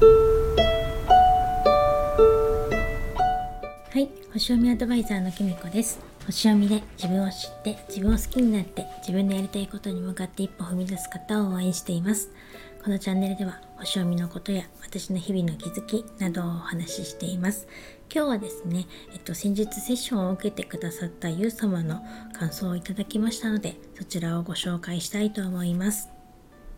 はい星読みアドバイザーのきみこです。星読みで自分を知って自分を好きになって自分のやりたいことに向かって一歩踏み出す方を応援しています。このチャンネルでは星読みのことや私の日々の気づきなどをお話ししています。今日はですね、えっと、先日セッションを受けてくださったゆう様の感想をいただきましたのでそちらをご紹介したいと思います。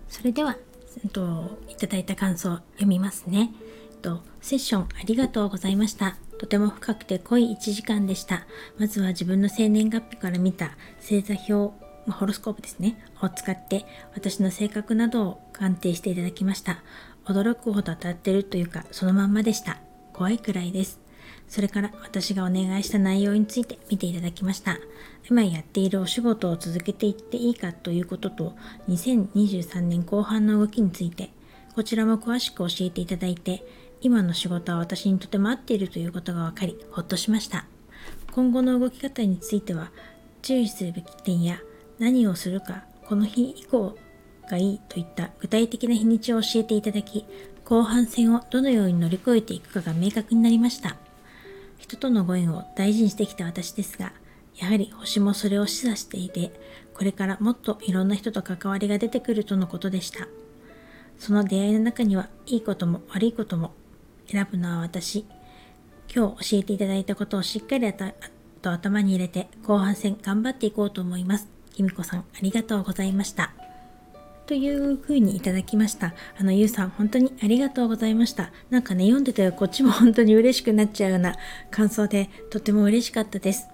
それでは、えっと、いただいた感想読みますね、えっと、セッションありがとうございましたとても深くて濃い1時間でした。まずは自分の生年月日から見た星座表、まホロスコープですね、を使って私の性格などを鑑定していただきました。驚くほど当たってるというか、そのまんまでした。怖いくらいです。それから私がお願いした内容について見ていただきました。今やっているお仕事を続けていっていいかということと、2023年後半の動きについて、こちらも詳しく教えていただいて、今の仕事は私にとても合っているということが分かり、ほっとしました。今後の動き方については、注意するべき点や何をするか、この日以降がいいといった具体的な日にちを教えていただき、後半戦をどのように乗り越えていくかが明確になりました。人とのご縁を大事にしてきた私ですが、やはり星もそれを示唆していて、これからもっといろんな人と関わりが出てくるとのことでした。その出会いの中には、いいことも悪いことも選ぶのは私。今日教えていただいたことをしっかりと頭に入れて後半戦頑張っていこうと思います。きみこさんありがとうございました。というふうにいただきました。あの、ゆうさん、本当にありがとうございました。なんかね、読んでてこっちも本当に嬉しくなっちゃうような感想で、とても嬉しかったです。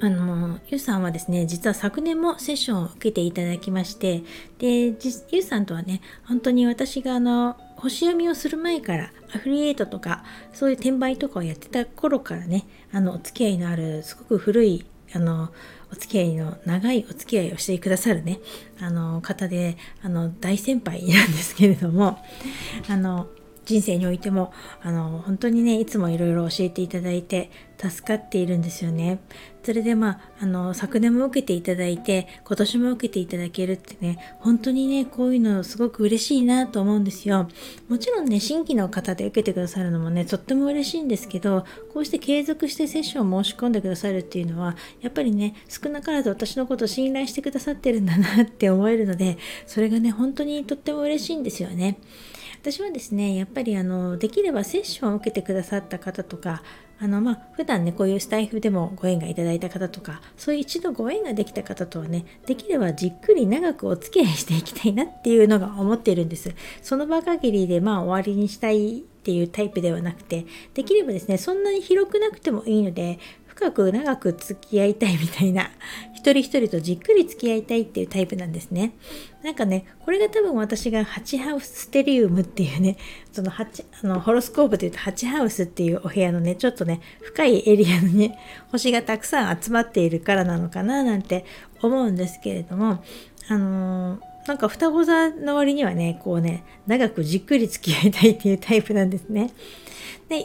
あの、ゆうさんはですね、実は昨年もセッションを受けていただきまして、で、ゆうさんとはね、本当に私があの、星読みをする前からアフリエイトとかそういう転売とかをやってた頃からねあのお付き合いのあるすごく古いあのお付き合いの長いお付き合いをしてくださるねあの方であの大先輩なんですけれどもあの人生においてもあの本当にねいつもいろいろ教えていただいて助かっているんですよね。それでまああの昨年も受けていただいて今年も受けていただけるってね本当にねこういうのすごく嬉しいなと思うんですよ。もちろんね新規の方で受けてくださるのもねとっても嬉しいんですけどこうして継続してセッションを申し込んでくださるっていうのはやっぱりね少なからず私のことを信頼してくださってるんだなって思えるのでそれがね本当にとっても嬉しいんですよね。私はですねやっぱりあのできればセッションを受けてくださった方とかあのまあ普段ねこういうスタイフでもご縁がいただいた方とかそういう一度ご縁ができた方とはねできればじっくり長くお付き合いしていきたいなっていうのが思っているんです。その場限りでまあ終わりにしたいっていうタイプではなくてできればですねそんなに広くなくてもいいので深く長く付き合いたいみたいな 一人一人とじっくり付き合いたいっていうタイプなんですね。なんかね、これが多分私が8ハウスステリウムっていうね、その8あのホロスコープで言うと8ハウスっていうお部屋のね、ちょっとね、深いエリアのね、星がたくさん集まっているからなのかななんて思うんですけれども、あのーなんか双子座の割にはね、こうね、長くじっくり付き合いたいっていうタイプなんですね。で、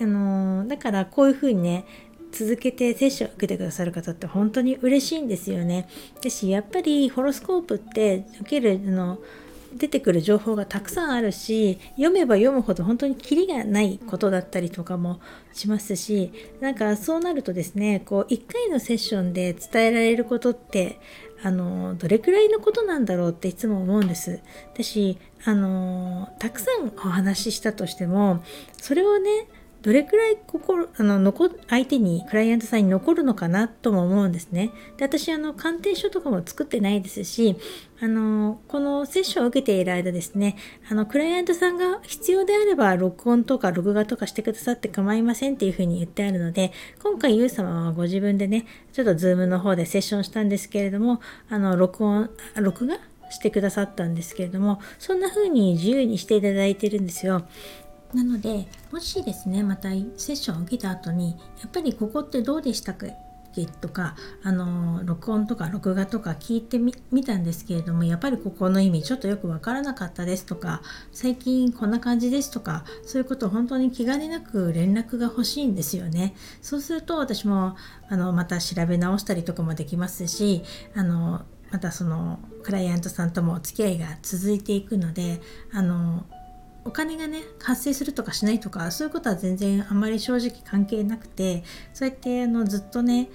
あのー、だからこういうふうにね、続けて接種を受けてくださる方って本当に嬉しいんですよね。ですしやっぱりホロスコープって受けるの出てくる情報がたくさんあるし読めば読むほど本当にキリがないことだったりとかもしますしなんかそうなるとですねこう1回のセッションで伝えられることってあのどれくらいのことなんだろうっていつも思うんです。私あのたくさんお話ししたとしてもそれをねどれくらい心あの残相手にクライアントさんに残るのかなとも思うんですね。で私あの鑑定書とかも作ってないですしあのこのセッションを受けている間ですねあのクライアントさんが必要であれば録音とか録画とかしてくださって構いませんっていうふうに言ってあるので今回 Y様はご自分でねちょっと Zoom の方でセッションしたんですけれどもあの録音録画してくださったんですけれどもそんな風に自由にしていただいてるんですよ。なのでもしですねまたセッションを受けた後にやっぱりここってどうでしたかとかあの録音とか録画とか聞いてみたんですけれどもやっぱりここの意味ちょっとよくわからなかったですとか最近こんな感じですとかそういうことを本当に気兼ねなく連絡が欲しいんですよね。そうすると私もあのまた調べ直したりとかもできますしあのまたそのクライアントさんともお付き合いが続いていくのであのお金がね発生するとかしないとかそういうことは全然あんまり正直関係なくてそうやってあのずっとね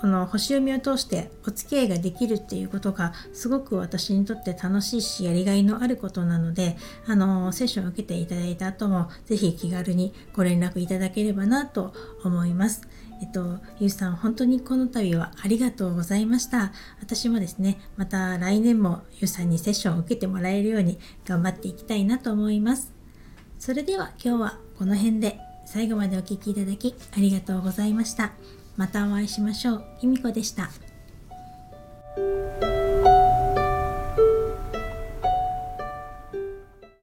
この星読みを通してお付き合いができるっていうことがすごく私にとって楽しいしやりがいのあることなのであのセッションを受けていただいた後も是非気軽にご連絡いただければなと思います。えっと、ゆうさん、本当にこの度はありがとうございました。私もですね、また来年もゆうさんにセッションを受けてもらえるように頑張っていきたいなと思います。それでは今日はこの辺で最後までお聴きいただきありがとうございました。またお会いしましょう。きみこでした。